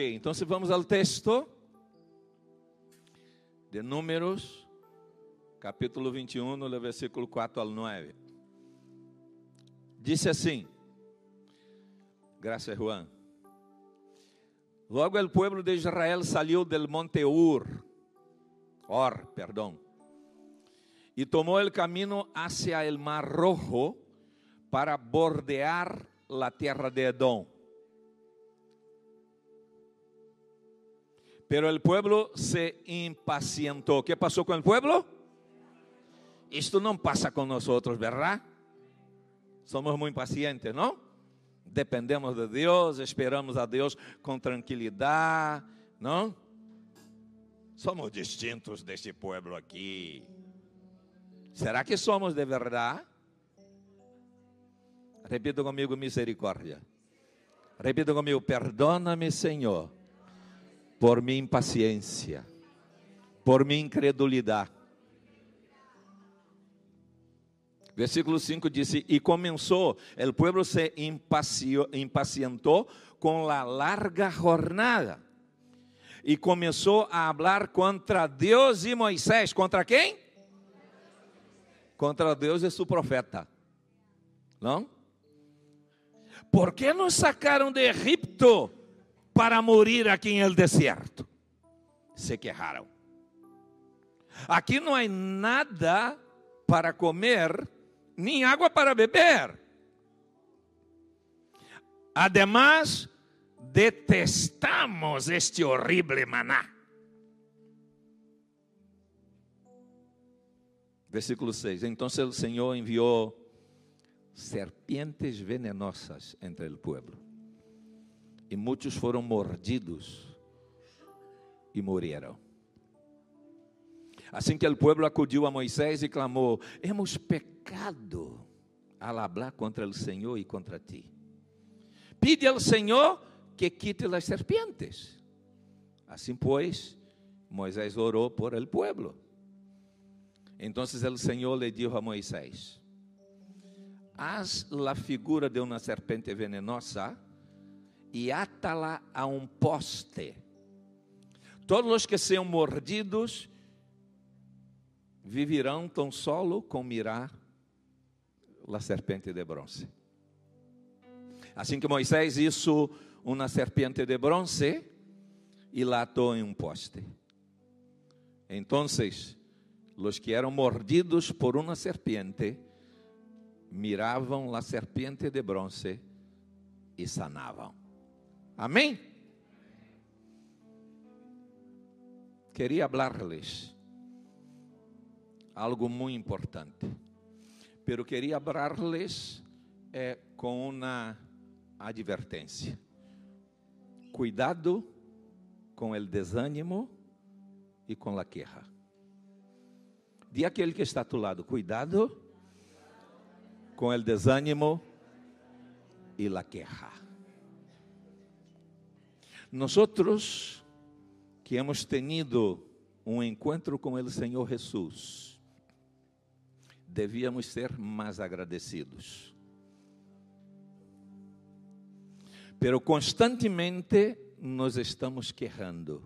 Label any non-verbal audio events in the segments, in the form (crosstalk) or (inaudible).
Então vamos ao texto de Números, capítulo 21, no versículo 4 ao 9. Disse assim, graças Juan. Logo o povo de Israel saiu del monte Ur, Or, perdão, e tomou o caminho hacia el mar rojo para bordear la tierra de Edom. Pero el pueblo se impacientó. ¿Qué pasó con el pueblo? Esto no pasa con nosotros, ¿verdad? Somos muy impacientes, ¿no? Dependemos de Deus, esperamos a Deus com tranquilidade, não? Somos distintos deste povo aqui. Será que somos de verdade? Repita comigo, misericórdia. Repita comigo, perdona-me, Senhor, por minha impaciência, por minha incredulidade. Versículo 5 diz: E começou, o povo se impacientou com a larga jornada. E começou a falar contra Deus e Moisés. Contra quem? Contra Deus e seu profeta. Não? Por que nos sacaram de Egipto para morir aqui em el deserto? Se quejaram. Aqui não há nada para comer, nem água para beber. Además, detestamos este horrible maná. Versículo 6. Então o Senhor enviou serpientes venenosas entre el pueblo. E muitos foram mordidos e morreram. Assim que o povo acudiu a Moisés e clamou: Hemos pecado al hablar contra o Senhor e contra ti. Pide ao Senhor que quite as serpientes. Assim, pois, Moisés orou por el pueblo. Então o Senhor lhe disse a Moisés: haz la figura de una serpiente venenosa y átala a un poste. Todos los que sean mordidos vivirão tão solo com mirar la serpente de bronze. Assim que Moisés hizo uma serpiente de bronze e la ató em um poste. Entonces, los que eram mordidos por uma serpiente miravam a serpiente de bronze e sanavam. Amém? Queria falar-lhes algo muito importante, pero queria falar-lhes eh, com uma advertência. Cuidado com o desânimo e com a queja. Diga aquele que está a tu lado, cuidado com o desânimo e a queja. Nosotros que hemos tenido um encontro com o Senhor Jesus, devíamos ser mais agradecidos. Pero constantemente nos estamos quejando.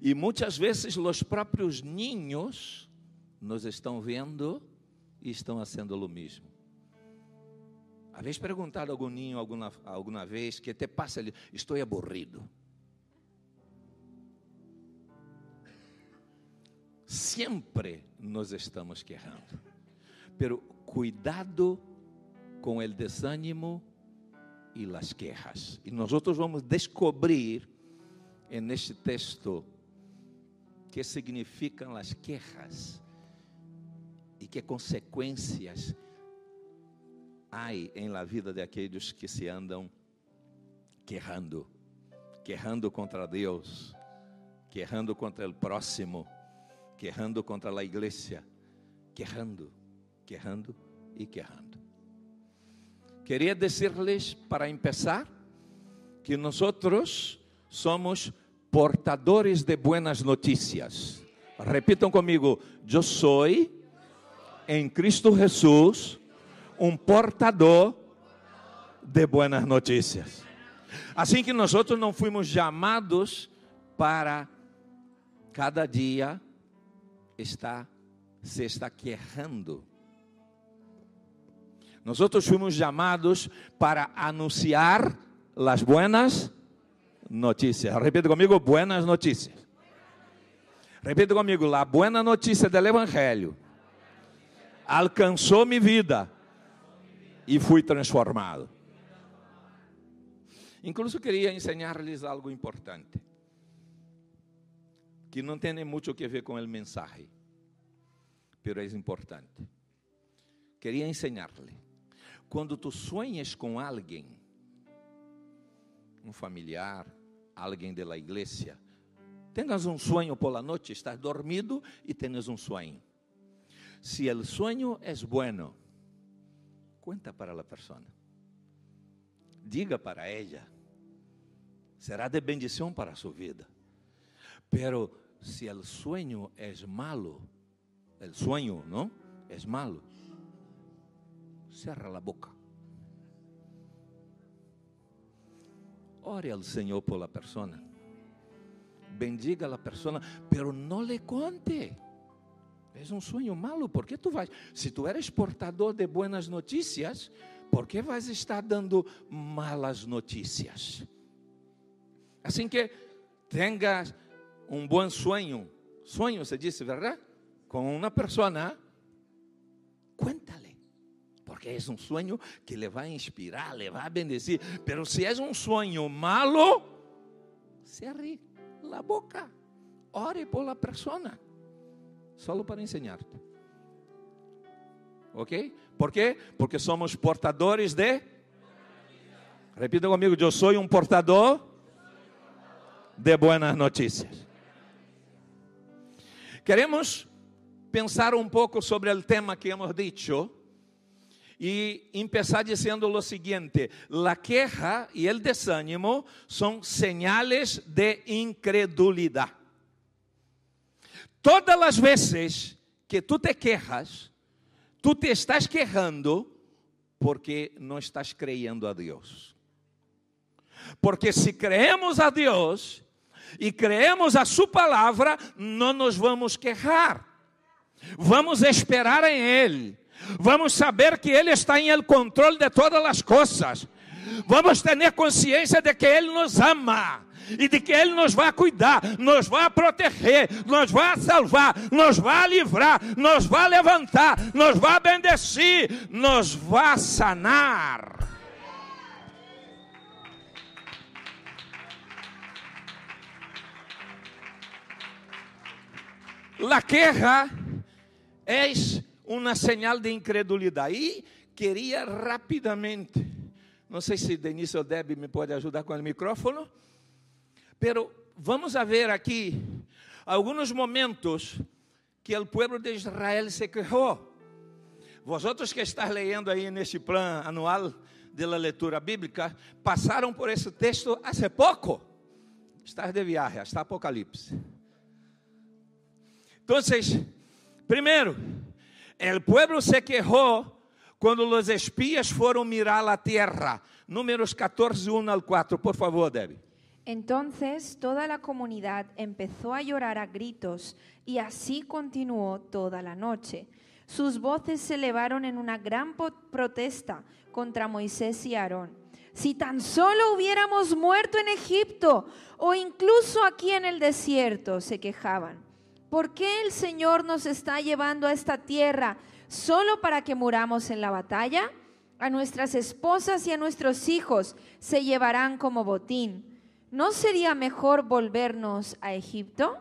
E muitas vezes os próprios ninhos nos estão vendo e estão fazendo o mesmo. Havês perguntado a algum ninho alguma, alguma vez que te passa ali, estou aburrido. Sempre nos estamos quejando. Pero cuidado com o desânimo e as quejas. E nós vamos descobrir neste texto que significam as quejas e que consequências há em la vida de aqueles que se andam querrando, querrando contra Deus, querrando contra o próximo, querrando contra a igreja, querrando, querrando e querrando. Queria dizer-lhes para começar que nós somos portadores de buenas notícias. Repitam comigo: eu sou em Cristo Jesus um portador de buenas notícias. Assim que nós não fomos chamados para cada dia estar se está quejando. Nós fomos chamados para anunciar as buenas notícias. Repita comigo, buenas notícias. Repita comigo, a boa notícia do Evangelho alcançou minha vida e fui transformado. Incluso queria ensinar-lhes algo importante, que não tem muito que ver com o mensagem, mas é importante. Queria ensinar-lhe. Quando tu sonhas com alguém, um familiar, alguém da igreja, tenhas um sonho por la noite, estás dormido e tens um sonho. Se o sonho é bueno, conta para a pessoa. Diga para ela. Será de bendição para a sua vida. Pero se o sonho é malo, o sonho, não? É malo. Cerra a boca. Ore ao Senhor por la persona. Bendiga a la persona, pero não le conte. É um sonho malo, por que tu vais? Se tu eres portador de buenas notícias, por que vais estar dando malas notícias? Assim que tengas um bom sonho, sonho se disse, verdade? Com uma pessoa, cuéntale, porque é um sonho que le vai inspirar, le vai bendecir. Pero se é um sonho malo, cerre a boca, ore por la persona solo para ensinar-te. ¿Ok? ¿Por quê? Porque somos portadores de. Repita comigo: eu sou um portador de buenas notícias. Queremos pensar um pouco sobre o tema que hemos dicho e começar dizendo o seguinte: a queja e o desânimo são señales de incredulidade. Todas as vezes que tu te quejas, tu te estás quejando porque não estás creyendo a Deus. Porque se creemos a Deus e creemos a Sua palavra, não nos vamos quejar. Vamos esperar em Ele. Vamos saber que Ele está em el controle de todas as coisas. Vamos ter consciência de que Ele nos ama e de que Ele nos vai cuidar, nos vai proteger, nos vai salvar, nos vai livrar, nos vai levantar, nos vai bendecir, nos vai sanar. La queja é uma señal de incredulidade. E queria rapidamente, não sei se Denise ou Debbie me pode ajudar com o microfone. Pero vamos a ver aqui alguns momentos que o povo de Israel se quejou. Vosotros que estás leyendo aí nesse plano anual de la leitura bíblica, passaram por esse texto há pouco. Estás de viagem, hasta Apocalipse. Então, primeiro, o povo se quejou quando os espias foram mirar a terra. Números 14, 1 al 4, por favor, Debbie. Entonces toda la comunidad empezó a llorar a gritos y así continuó toda la noche. Sus voces se elevaron en una gran protesta contra Moisés y Aarón. Si tan solo hubiéramos muerto en Egipto o incluso aquí en el desierto, se quejaban. ¿Por qué el Señor nos está llevando a esta tierra solo para que muramos en la batalla? A nuestras esposas y a nuestros hijos se llevarán como botín ¿no sería mejor volvernos a Egipto?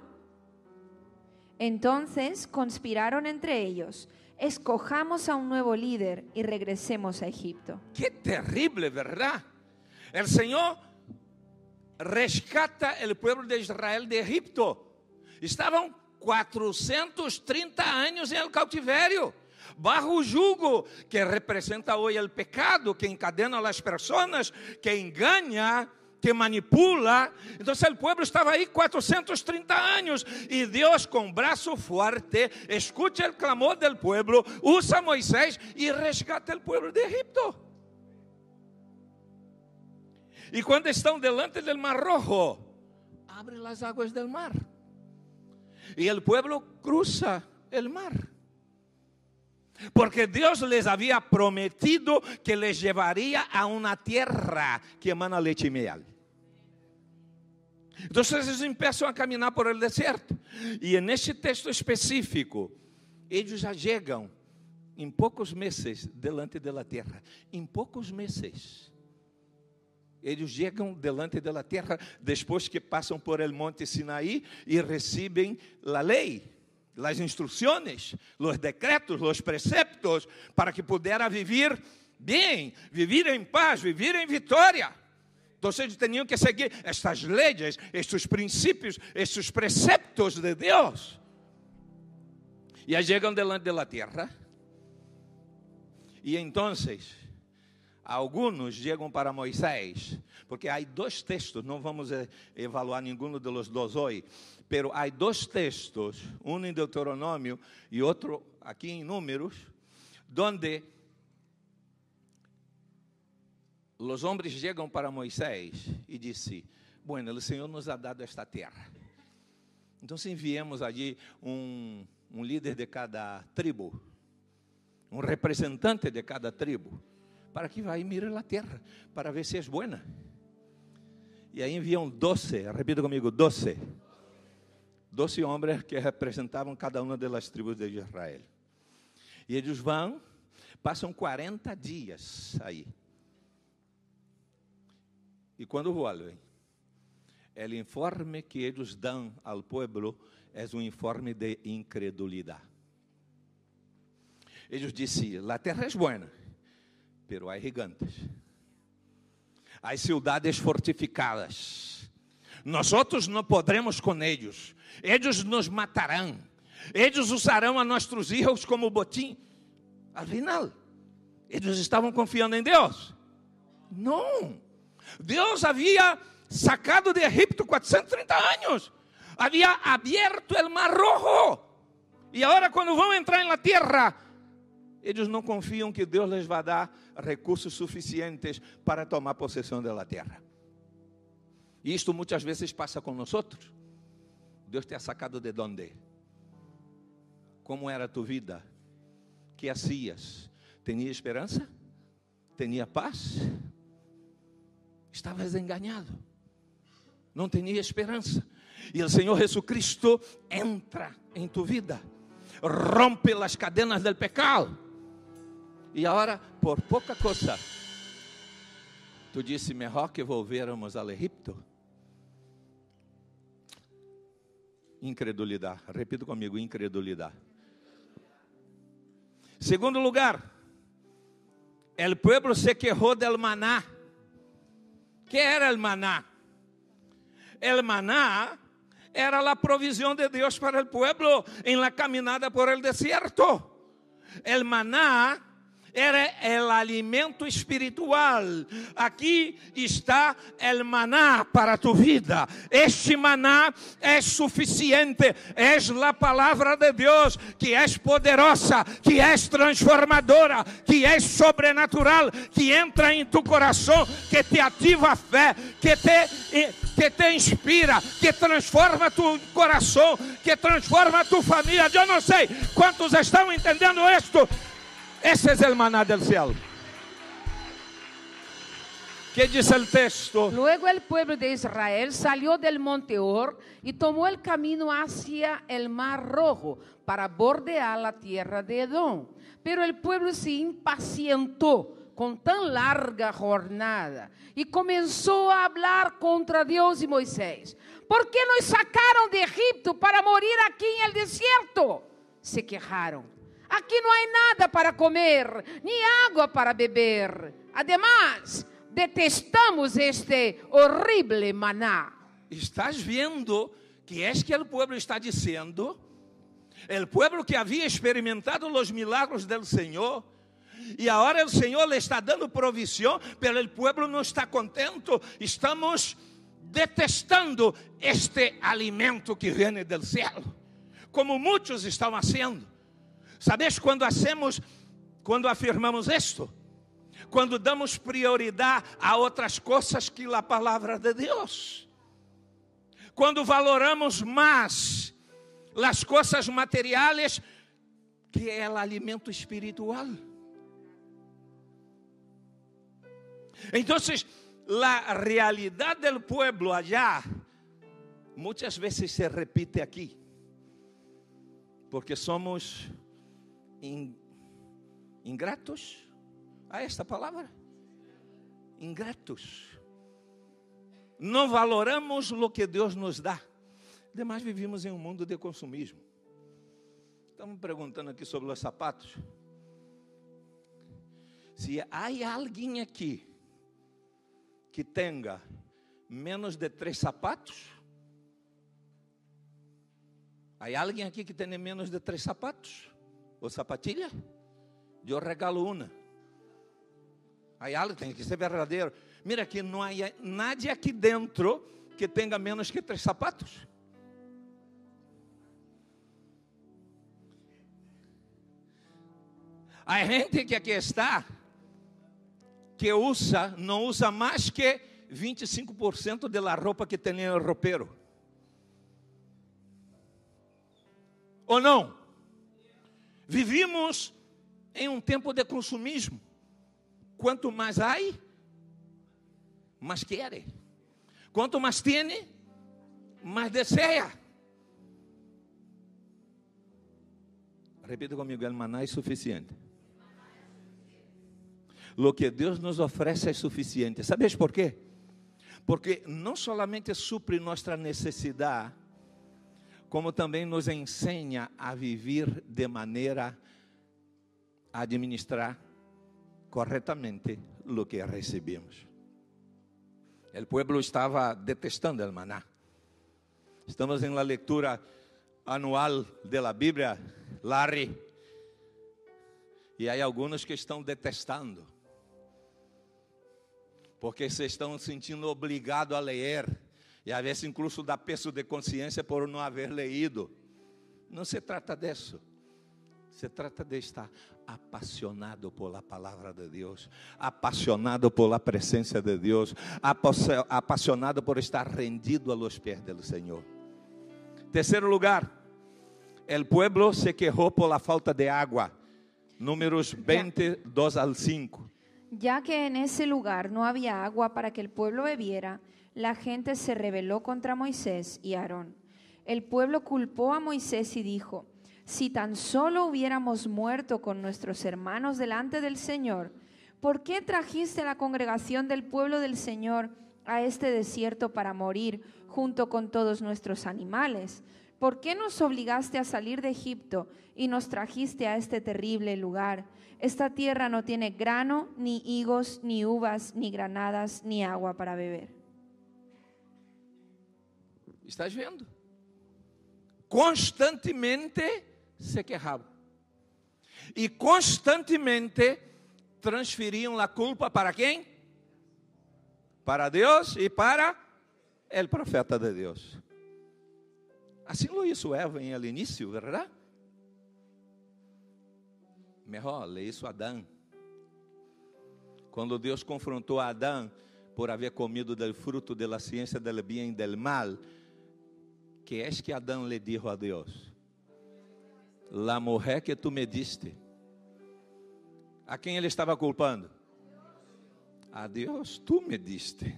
Entonces conspiraron entre ellos, escojamos a un nuevo líder y regresemos a Egipto. Qué terrible, ¿verdad? El Señor rescata el pueblo de Israel de Egipto. Estaban 430 años en el cautiverio. bajo jugo que representa hoje o pecado que encadena as pessoas, que engana que manipula. Então, o povo estava aí 430 anos e Deus, com braço forte, escuta o clamor do povo, usa Moisés e resgata o povo de Egipto. E quando estão delante del mar rojo, abre as águas del mar. E o pueblo cruza el mar. Porque Dios les había prometido que les llevaría a una tierra que emana leche y miel. Entonces eles empiezan a caminar por el desierto. E neste texto específico, eles já chegam em poucos meses delante da terra. Em poucos meses. Eles chegam delante da terra depois que passam por el monte Sinaí e recebem a lei, as instruções, os decretos, os preceptos, para que pudessem viver bem, viver em paz, viver em vitória. Então, eles tinham que seguir estas leis, estes princípios, estes preceptos de Deus. E aí chegam delante da terra. E então, alguns chegam para Moisés, porque há dois textos, não vamos evaluar nenhum dos dois hoje, pero há dois textos, um em Deuteronômio e outro aqui em Números, donde os homens chegam para Moisés e dizem: Bueno, o Senhor nos ha dado esta terra. Então, se enviemos ali um, um líder de cada tribo, um representante de cada tribo, para que vá e mire a terra, para ver se é boa. E aí enviam doze, repita comigo, doze. Doze homens que representavam cada uma das tribos de Israel. E eles vão, passam 40 dias aí. E quando voltam, o informe que eles dão ao povo é um informe de incredulidade. Eles disseram: a terra é boa, pero há gigantes, há cidades fortificadas. Nós outros não podremos com eles, eles nos matarão, eles usarão a nossos filhos como botim. Afinal, eles estavam confiando em Deus? Não. Deus havia sacado de Egipto 430 anos, havia aberto o mar rojo. E agora, quando vão entrar na terra, eles não confiam que Deus lhes vai dar recursos suficientes para tomar possessão da terra. E isto muitas vezes passa com nós outros. Deus te ha sacado de onde? Como era a tua vida? Que hacias? Tinha esperança? Tinha paz? Estavas enganado. Não tinha esperança. E o Senhor Jesus Cristo entra em tu vida, rompe as cadenas do pecado. E agora, por pouca coisa, tu disse: melhor que volvermos ao Egipto. Incredulidade. Repita comigo: incredulidade. Segundo lugar, o povo se quejou del maná. Era el maná? El maná era a provisão de Deus para o pueblo em la caminada por el desierto. El maná era o alimento espiritual. Aqui está o maná para tu vida. Este maná é suficiente. É a palavra de Deus que é poderosa, que é transformadora, que é sobrenatural, que entra em tu coração, que te ativa a fé, que te que te inspira, que transforma tu coração, que transforma tu família. Eu não sei quantos estão entendendo isto. Ese es el maná del cielo. ¿Qué dice el texto? Luego el pueblo de Israel salió del monte Or y tomó el camino hacia el mar rojo para bordear la tierra de Edom. Pero el pueblo se impacientó con tan larga jornada y comenzó a hablar contra Dios y Moisés. ¿Por qué nos sacaron de Egipto para morir aquí en el desierto? Se quejaron. Aqui não há nada para comer, nem água para beber. Además, detestamos este horrible maná. Estás vendo que é que o povo está dizendo? O povo que havia experimentado os milagros do Senhor, e agora o Senhor lhe está dando provisão, pero o povo não está contento. Estamos detestando este alimento que vem do céu, como muitos estão fazendo. Sabes quando hacemos, quando afirmamos isto? Quando damos prioridade a outras coisas que a palavra de Deus. Quando valoramos mais as coisas materiais que é o alimento espiritual. Então, a realidade do pueblo allá muitas vezes se repite aqui, porque somos ingratos a esta palavra. Ingratos. Não valoramos o que Deus nos dá. Demais vivimos em um mundo de consumismo. Estamos perguntando aqui sobre os sapatos. Se há alguém aqui que tenha menos de três sapatos, há alguém aqui que tenha menos de três sapatos ou sapatilha? Eu regalo uma. Há algo tem que ser verdadeiro. Mira aqui, não há nada aqui dentro que tenha menos que três sapatos. A gente que aqui está, que usa, não usa mais que 25% da roupa que tem no roupeiro. Ou não? Vivimos em um tempo de consumismo. Quanto mais há, mais quer. Quanto mais tem, mais deseja. Repita comigo, el maná é suficiente. Lo que Deus nos oferece é suficiente. Sabes por quê? Porque não solamente supre nossa necessidade, como também nos ensina a viver de maneira a administrar corretamente o que recebemos. O pueblo estava detestando o maná. Estamos em la leitura anual da Bíblia, Larry, e há alguns que estão detestando porque se estão sentindo obrigados a ler, e às vezes incluso dá peso de consciência por não haver leído. Não se trata disso. Se trata de estar apaixonado por a palavra de Deus, apaixonado por a presença de Deus, apaixonado por estar rendido a los pés do Senhor. Terceiro lugar, el pueblo se quejou por la falta de água. Números 22 al 5. Ya que en ese lugar no había agua para que el pueblo bebiera, la gente se rebeló contra Moisés y Aarón. El pueblo culpó a Moisés y dijo, si tan solo hubiéramos muerto con nuestros hermanos delante del Señor, ¿por qué trajiste la congregación del pueblo del Señor a este desierto para morir junto con todos nuestros animales? ¿Por qué nos obligaste a salir de Egipto y nos trajiste a este terrible lugar? Esta tierra no tiene grano, ni higos, ni uvas, ni granadas, ni agua para beber. ¿Estás viendo? Constantemente se quejaban. Y constantemente transferiam a culpa para quem? Para Deus e para el profeta de Deus. Assim lo hizo Eva em el início, verdade? Melhor, isso Adão. Quando Deus confrontou Adão por haver comido do fruto da ciência del bem e del mal, que é que Adão lhe dijo a Deus? La mujer que tu me diste. A quem ele estava culpando? A Deus, tu me diste.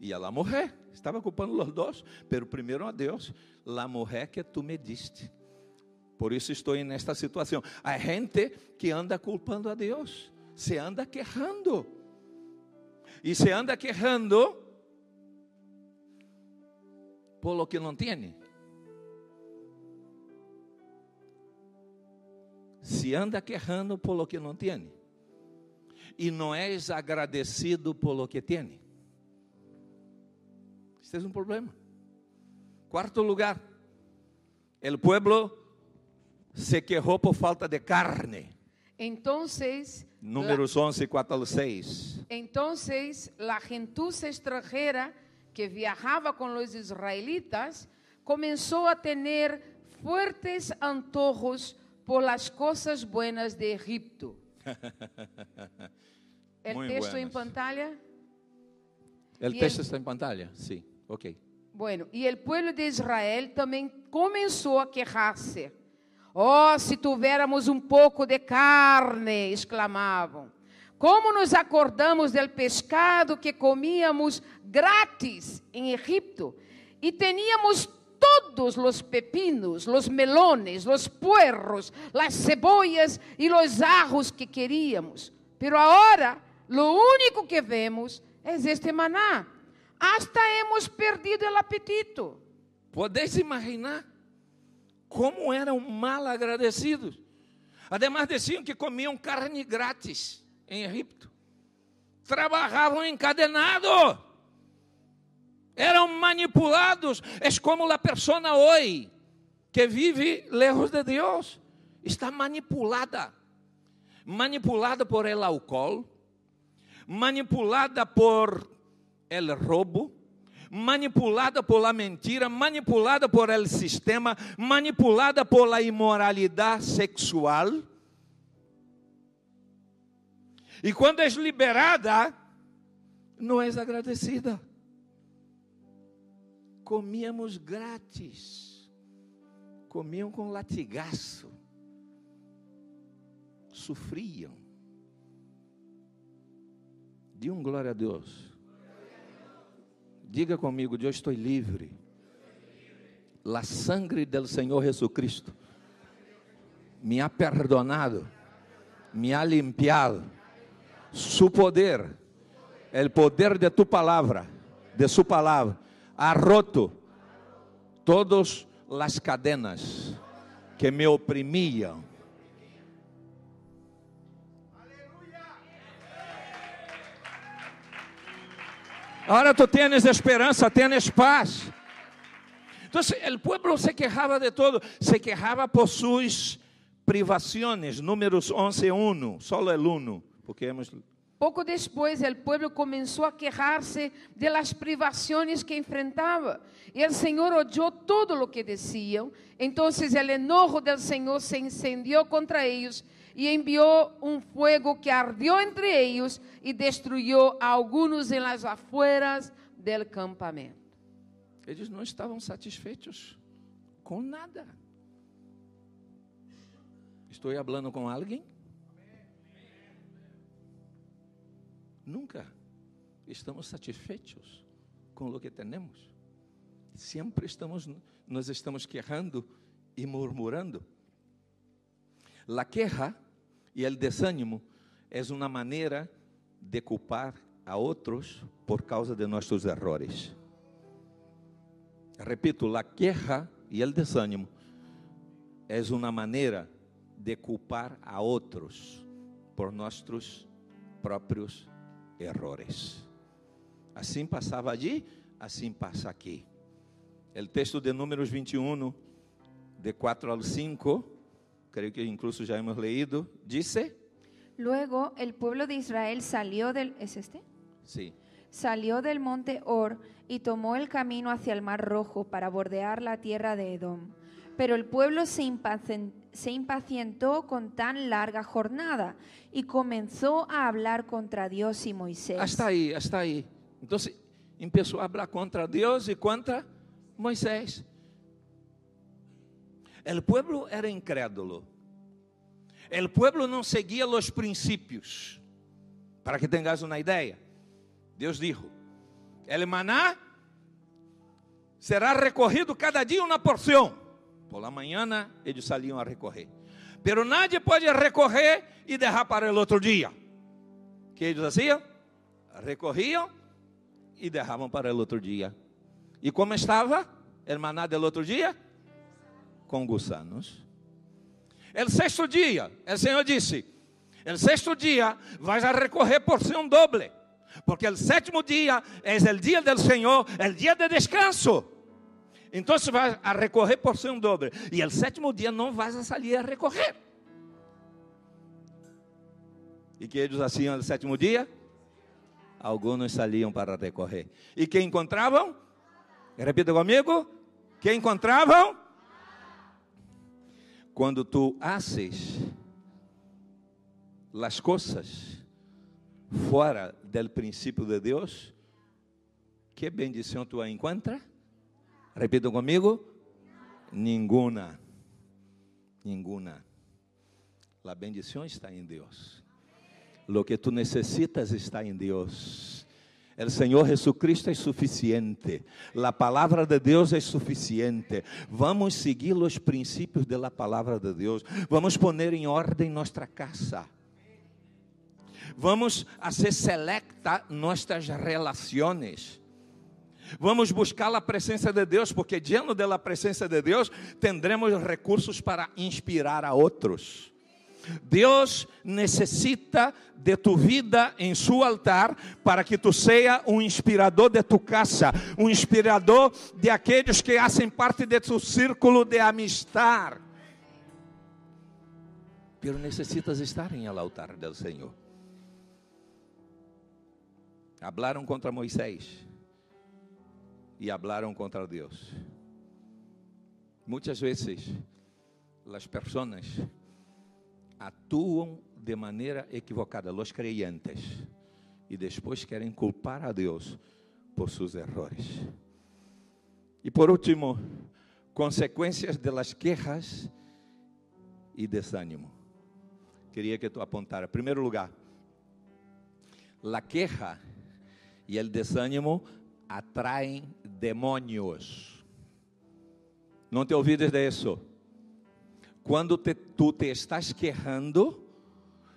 E a la mujer, estava culpando os dois, pero primeiro a Deus, la mujer que tu me diste. Por isso estou nesta situação. Há gente que anda culpando a Deus, se anda quejando. E se anda quejando por lo que não tem. Se anda quejando por lo que não tem. E não és agradecido por lo que tem. Este é um problema. Quarto lugar, o pueblo se quejou por falta de carne. Entonces, Números 11, 4 al 6. entonces la gentuza extranjera que viajaba con los israelitas comenzó a tener fuertes antojos por las cosas buenas de Egipto. (laughs) El Muy texto en buenas. pantalla. El Y texto el- está en pantalla? Sí, ok. Bueno, e o povo de Israel também começou a queixar-se. Oh, se tivéssemos um pouco de carne, exclamavam. Como nos acordamos del pescado que comíamos grátis em Egipto e teníamos todos os pepinos, os melones, os puerros, as cebollas e os arros que queríamos. Pero agora, lo único que vemos é este maná. Hasta hemos perdido o apetito. Podéis imaginar como eram mal agradecidos. Además, diziam que comiam carne grátis em Egipto. Trabalhavam encadenados. Eram manipulados. É como a pessoa hoje que vive lejos de Deus. Está manipulada. Manipulada por el álcool. Manipulada por el roubo manipulada por la mentira, manipulada por el sistema, manipulada por la imoralidade sexual. E quando é liberada, não é agradecida. Comíamos grátis, comiam com latigaço, sofriam. Dê um glória a Deus. Diga comigo, eu estou livre. La sangre del Senhor Jesucristo me ha perdonado, me ha limpiado. Su poder, el poder de tu palavra, de su palavra, ha roto todas las cadenas que me oprimían. Ahora tú tienes esperanza, tienes paz. Entonces el pueblo se quejaba de todo, se quejaba por sus privaciones, números 11.1, solo el 1, porque hemos... Pouco depois, o povo começou a queixar-se de las privações que enfrentava. E o Senhor oyó todo o que diziam. Então, o enojo del Senhor se incendiou contra eles e enviou um fogo que ardió entre eles e destruiu a alguns em las afueras del campamento. Eles não estavam satisfeitos com nada. Estou falando com alguém? Nunca estamos satisfeitos com o que temos. Sempre estamos, nós estamos quejando e murmurando. La queja e el desânimo é uma maneira de culpar a outros por causa de nossos errores. Repito, la queja e el desânimo é uma maneira de culpar a outros por nossos próprios errores. Assim passava ali, assim passa aqui. O texto de Números 21, de 4 ao 5, creio que incluso já hemos leído, dice, Luego el pueblo de Israel salió del... ¿Es este? sí, Salió del monte Or y tomó el camino hacia el mar rojo para bordear la tierra de Edom. Pero el pueblo se, impacien- se impacientó con tan larga jornada y comenzó a hablar contra Dios y Moisés. hasta aí, hasta aí. Então, começou a falar contra Deus e contra Moisés. O pueblo era incrédulo. O pueblo não seguia os princípios. Para que tengas uma ideia, Deus dijo: El maná será recorrido cada dia uma porção. Por la manhã eles saliam a recorrer. Pero nadie pode recorrer e deixar para o outro dia. que eles faziam? Recorriam e derravam para o outro dia. E como estava o maná outro dia? Com gusanos. El sexto dia, o Senhor disse: El sexto dia vais a recorrer porção doble, porque el sétimo dia é o dia do Senhor, el dia de descanso. Então vai a recorrer porção doble. E el sétimo dia não vais a salir a recorrer. E que eles faziam no sétimo dia? Alguns saliam para recorrer. E que encontravam? Repita comigo. Que encontravam? Quando tu haces las coisas fora del princípio de Deus, que bendição tu encontra? Repita comigo: nenhuma. Nenhuma. A bendição está em Deus. Lo que tu necessitas está em Deus. El Senhor Jesucristo é suficiente. A palavra de Deus é suficiente. Vamos seguir os princípios da palavra de Deus. Vamos poner em ordem nossa casa. Vamos ser selecta nossas relações. Vamos buscar a presença de Deus, porque diante da presença de Deus, tendremos recursos para inspirar a outros. Deus necessita de tu vida em seu altar para que tu seja um inspirador de tu casa, um inspirador de aqueles que fazem parte de tu círculo de amistad. Pero necessitas estar em el altar del Senhor. Hablaram contra Moisés e hablaram contra Deus. Muitas vezes, as pessoas atuam de maneira equivocada, os creyentes, e depois querem culpar a Deus por seus erros. E por último, consequências de las quejas e desânimo. Queria que tu apontara. Em primeiro lugar, a queja e o desânimo atraem demônios. Não te ouvides de isso? Quando te, tu te estás quejando,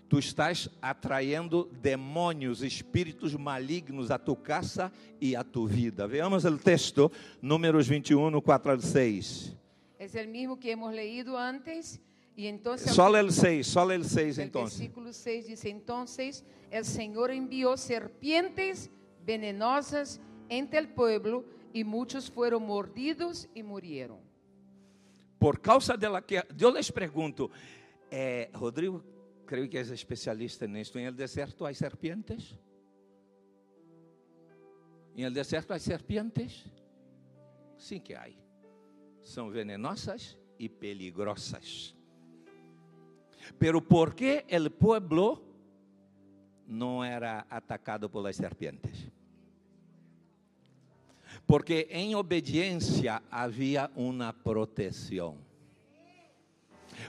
tu estás atraindo demônios, espíritos malignos a tu casa e a tu vida. Veamos o texto, números 21, 4 al 6. É o mesmo que hemos leído antes. E então só o 6, só o 6 então. Versículo 6 diz: Então, o Senhor enviou serpientes venenosas entre o povo e muitos foram mordidos e morreram por causa de la que eu les pergunto, eh, Rodrigo, creio que é especialista nisto, em el deserto há serpientes? Em el deserto há serpientes? Sim que há. São venenosas e peligrosas. Pero por que el pueblo não era atacado por las serpientes? Porque em obediência havia uma proteção.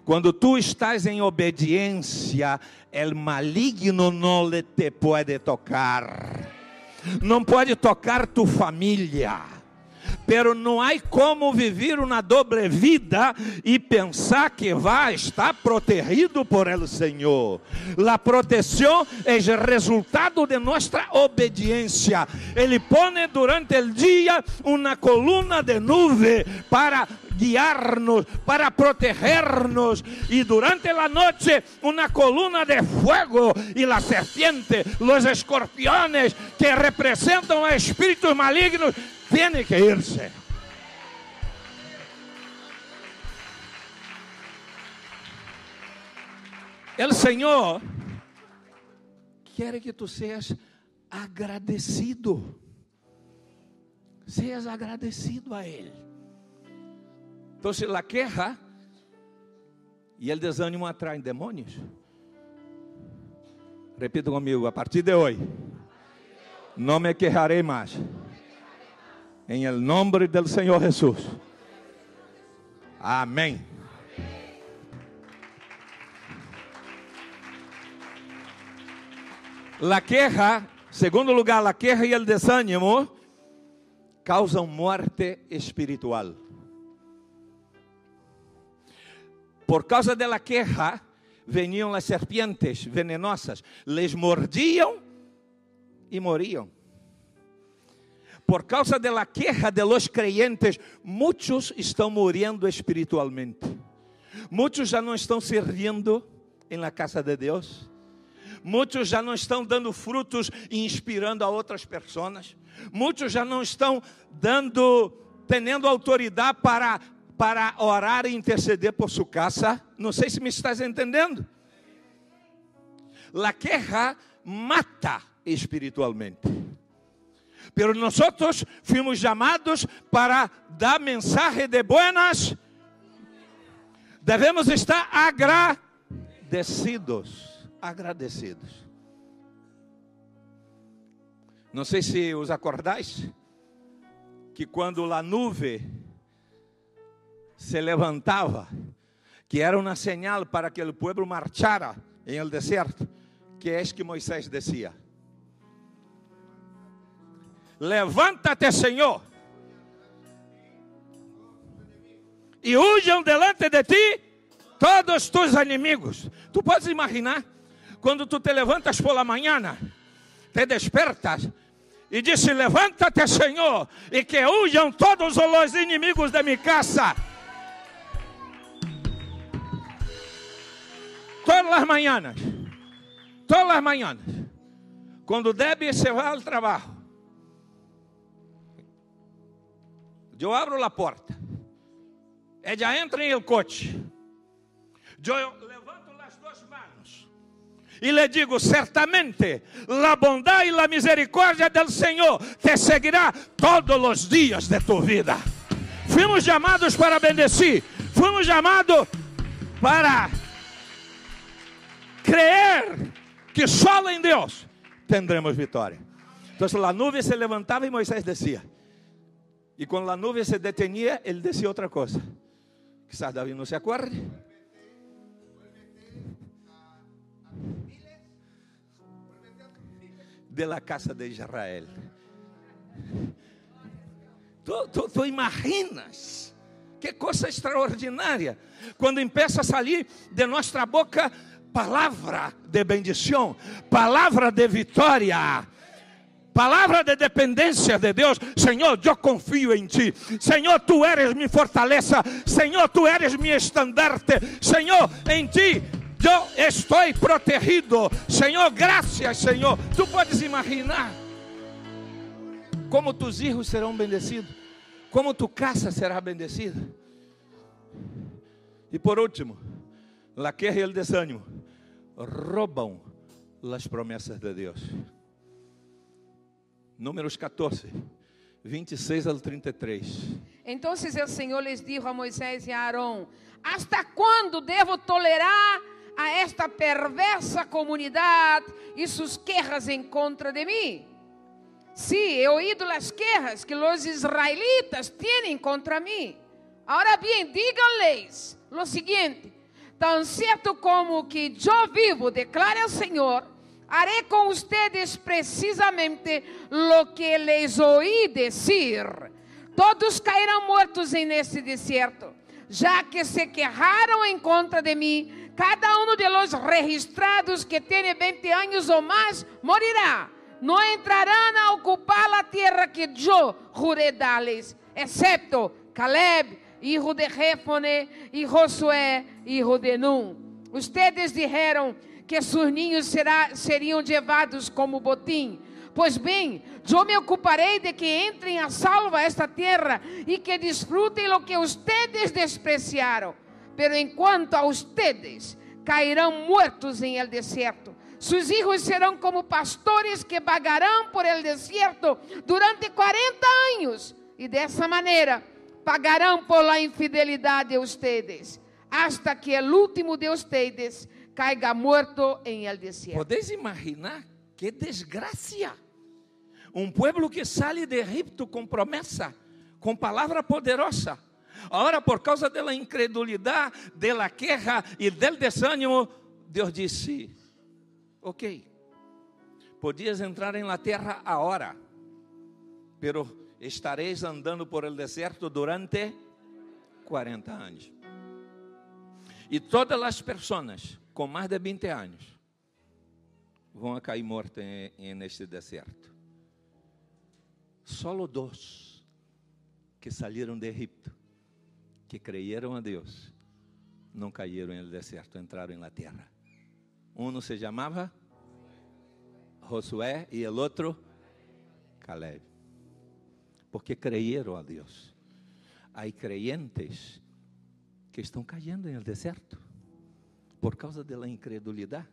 Quando tu estás em obediência, el maligno não te pode tocar. Não pode tocar tu família pero não há como viver uma doble vida e pensar que vai estar protegido por el Senhor. A proteção é resultado de nossa obediência. Ele põe durante o dia uma coluna de nuvem para guiarnos, para protegernos. Y durante la noche una columna de fuego y la serpiente, los escorpiones que representan a espíritus malignos, tiene que irse. El Señor quiere que tú seas agradecido. Seas agradecido a Él. Entonces la queja e o desânimo atraem demônios. Repita comigo, a partir de hoje, não me quejarei mais. Em el nombre del Senhor Jesus. Amém. La queja, segundo lugar, la queja e o desânimo causam morte espiritual. Por causa da queja, veniam as serpientes venenosas, les mordiam e moriam por causa da queja de los creyentes, muitos estão morrendo espiritualmente. Muitos já não estão servindo em la casa de Deus. Muitos já não estão dando frutos e inspirando a outras pessoas. Muitos já não estão dando, tendo autoridade para para orar e interceder por sua casa. Não sei se me estás entendendo. La queja mata espiritualmente. Pero nosotros fuimos llamados para dar mensaje de buenas. Devemos estar agradecidos, agradecidos. Não sei se os acordais, que quando a nuvem se levantava, que era uma señal para que o povo marchara em el deserto, que é que Moisés decía: Levántate, Senhor, e huyam delante de ti todos tus inimigos. Tu podes imaginar quando tu te levantas por la mañana, te despertas e disse: Levanta-te, Senhor, e que huyam todos os inimigos de minha casa. Todas as manhãs, todas as manhãs, quando Debbie se vai ao trabalho, eu abro a porta, ela entra em el coche, eu e lhe digo: certamente a bondade e a misericórdia do Senhor te seguirá todos os dias de tu vida. Fomos chamados para bendecir, fomos chamados para crer que só em Deus tendremos vitória. Então a nuvem se levantava e Moisés descia. E quando a nuvem se detenia, ele descia outra coisa. Quizás Davi não se acorde. de la casa de Israel. Tu, tu, tu imaginas que coisa extraordinária quando empieza a sair de nossa boca palavra de bendição, palavra de vitória. Palavra de dependência de Deus, Senhor, eu confio em Ti, Senhor, Tu eres minha fortaleza, Senhor, Tu eres meu estandarte, Senhor, em Ti eu estou protegido. Senhor, graças, Senhor. Tu podes imaginar como tus filhos serão bendecidos, como tu casa será bendecida. E por último, la queja e o desânimo roubam as promessas de Deus. Números 14, 26 ao 33. Então o Senhor lhes disse a Moisés e a Arão: Hasta quando devo tolerar a esta perversa comunidade e suas quejas em contra de mim. Sí, he oído las quejas que los israelitas tienen contra mí. Ahora bien, díganles lo siguiente: tan cierto como que yo vivo, declara el Señor, haré con ustedes precisamente lo que les oí decir. Todos caerão muertos en este desierto, já que se quejaram em contra de mim Cada um de los registrados que tem 20 anos ou mais morirá. Não entrarão a ocupar a terra que jurei dar-lhes, exceto Caleb, hijo de Jefone, e Josué, hijo de Nun. Ustedes disseram que seus ninhos será, seriam levados como botim. Pois bem, eu me ocuparei de que entrem a salvo a esta terra e que desfrutem o que ustedes despreciaram pero enquanto a ustedes cairão muertos em el desierto. Sus hijos serão como pastores que vagarão por el desierto durante 40 anos e dessa maneira pagarão por la infidelidade de ustedes, hasta que el último de ustedes caiga muerto em el desierto. Podeis imaginar que desgraça? Um povo que sai de Egipto com promessa, com palavra poderosa, Agora, por causa da incredulidade, da queja e do desânimo, Deus disse: Ok, podias entrar em la terra agora, pero estareis andando por el deserto durante 40 anos. E todas as pessoas com mais de 20 anos vão cair mortas neste deserto. Solo dois que saíram de Egipto que creyeron a Deus não caíram no deserto, entraram na terra. Um se chamava Josué e o outro Caleb. Porque creyeron a Deus. Há creyentes que estão caindo no deserto por causa da incredulidade,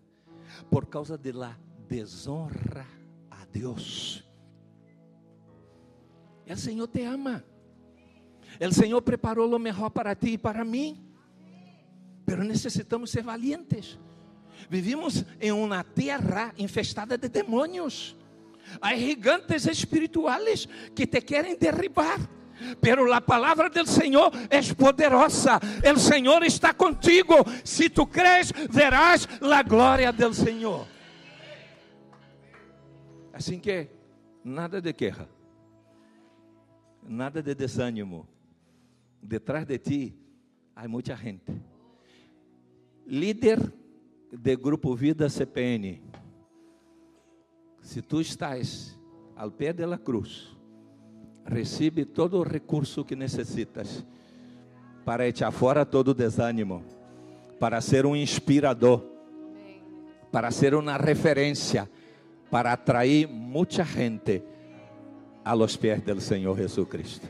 por causa da desonra a Deus. O Senhor te ama. O Senhor preparou o melhor para ti e para mim. Pero necessitamos ser valientes. Vivimos em uma terra infestada de demônios. Hay gigantes espirituales que te quieren derribar. Pero la palabra del Señor es poderosa. El Señor está contigo. Si tú crees, verás la gloria del Señor. Assim que nada de queja, nada de desânimo. Detrás de ti há muita gente. Líder de Grupo Vida CPN. Se tu estás ao pé da cruz, recebe todo o recurso que necessitas para echar fora todo o desânimo, para ser um inspirador, para ser uma referência, para atrair muita gente a los pés do Senhor Jesus Cristo.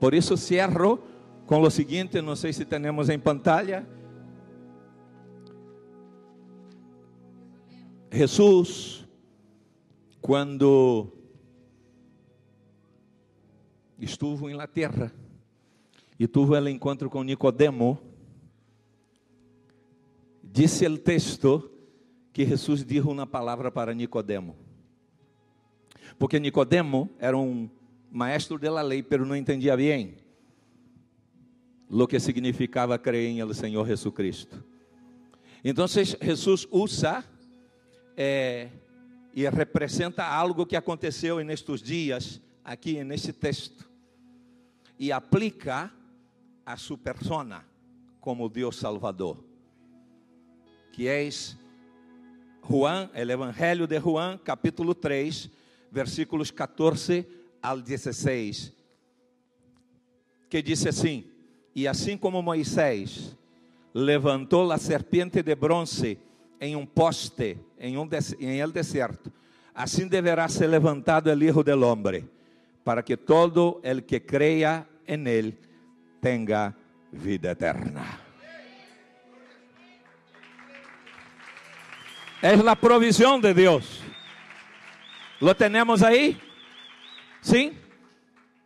Por isso, cierro com o seguinte: não sei se temos em pantalla. Jesus, quando estuvo em la terra e tuvo el encontro com Nicodemo, disse o texto que Jesus disse uma palavra para Nicodemo. Porque Nicodemo era um maestro de la lei, pero não entendia bem lo que significava crer em el Senhor Jesucristo. Então, Jesus usa é, e representa algo que aconteceu nestes dias, aqui neste texto, e aplica a sua persona como Deus Salvador, que é Juan, o Evangelho de Juan, capítulo 3, versículos 14 ao 16, que diz assim: E assim como Moisés levantou a serpiente de bronze em um poste, em um em el deserto, assim deverá ser levantado el Hijo del Hombre, para que todo el que creia en él tenga vida eterna. Es la provisión de Dios. ¿Lo tenemos ahí? ¿Sí?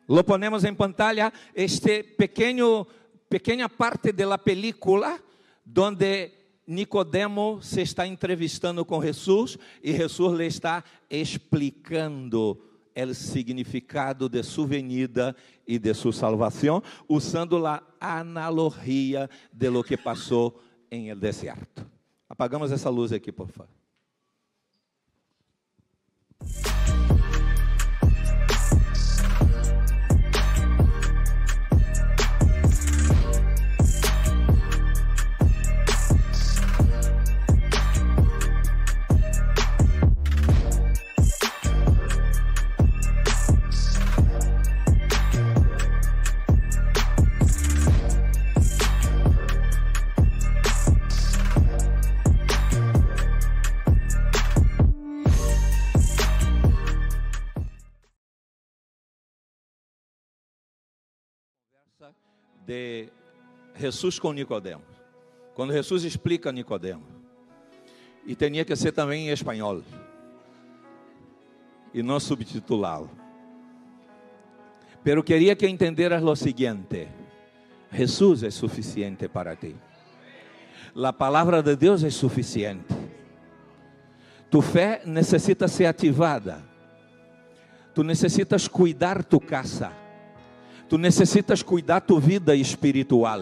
Lo ponemos en pantalla. Este pequeño, pequeña parte de la película donde Nicodemo se está entrevistando com Jesus e Jesus lhe está explicando o significado de sua venida e de sua salvação, usando a analogia de lo que passou em el deserto. Apagamos essa luz aqui, por favor. De Jesus com Nicodemo. Quando Jesus explica a Nicodemo. E tinha que ser também em espanhol. E não subtitulá-lo. Pero queria que entenderas lo seguinte: Jesus é suficiente para ti. A palavra de Deus é suficiente. Tu fé necessita ser ativada. Tu necessitas cuidar tu casa Tu necessitas cuidar tua vida espiritual.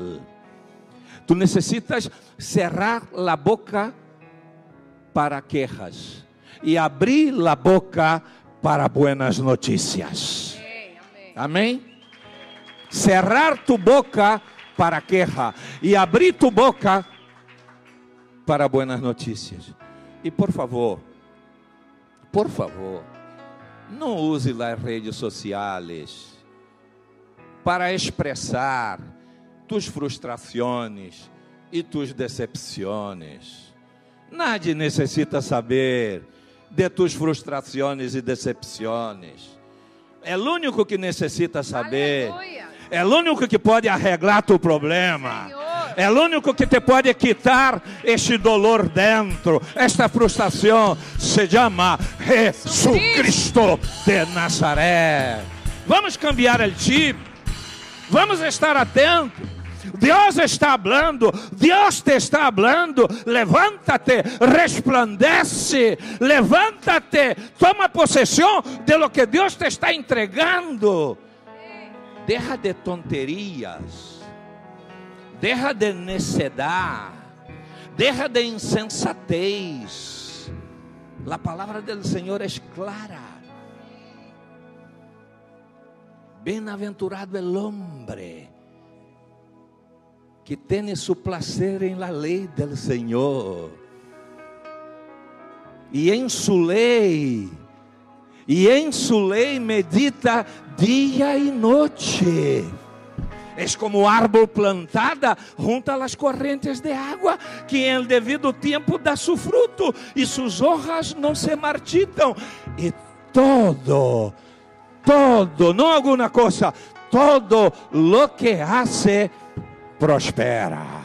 Tu necessitas cerrar a boca para quejas e abrir a boca para buenas notícias. Amém? Cerrar tu boca para queja e abrir tu boca para buenas notícias. E por favor, por favor, não use as redes sociais para expressar tus frustrações e tus decepções. Nadie necessita saber de tus frustrações e decepções. É o único que necessita saber. Aleluia. É o único que pode arreglar tu problema. Senhor. É o único que te pode quitar este dolor dentro, esta frustração. Se chama Jesus Cristo de Nazaré. Vamos cambiar o chip. Vamos estar atentos. Deus está hablando, Deus te está hablando. Levántate, resplandece, levántate, toma posesión de lo que Dios te está entregando. Deja de tonterías, deja de necedad, deja de insensatez. La palabra del Señor es clara. Bienaventurado el hombre que tiene su placer en la ley del Señor. Y en su ley, y en su ley medita día y noche. Es como árbol plantada junto a las corrientes de agua, que en el debido tiempo da su fruto y sus hojas no se marchitan. Y todo, todo, no alguna cosa, todo lo que hace prospera.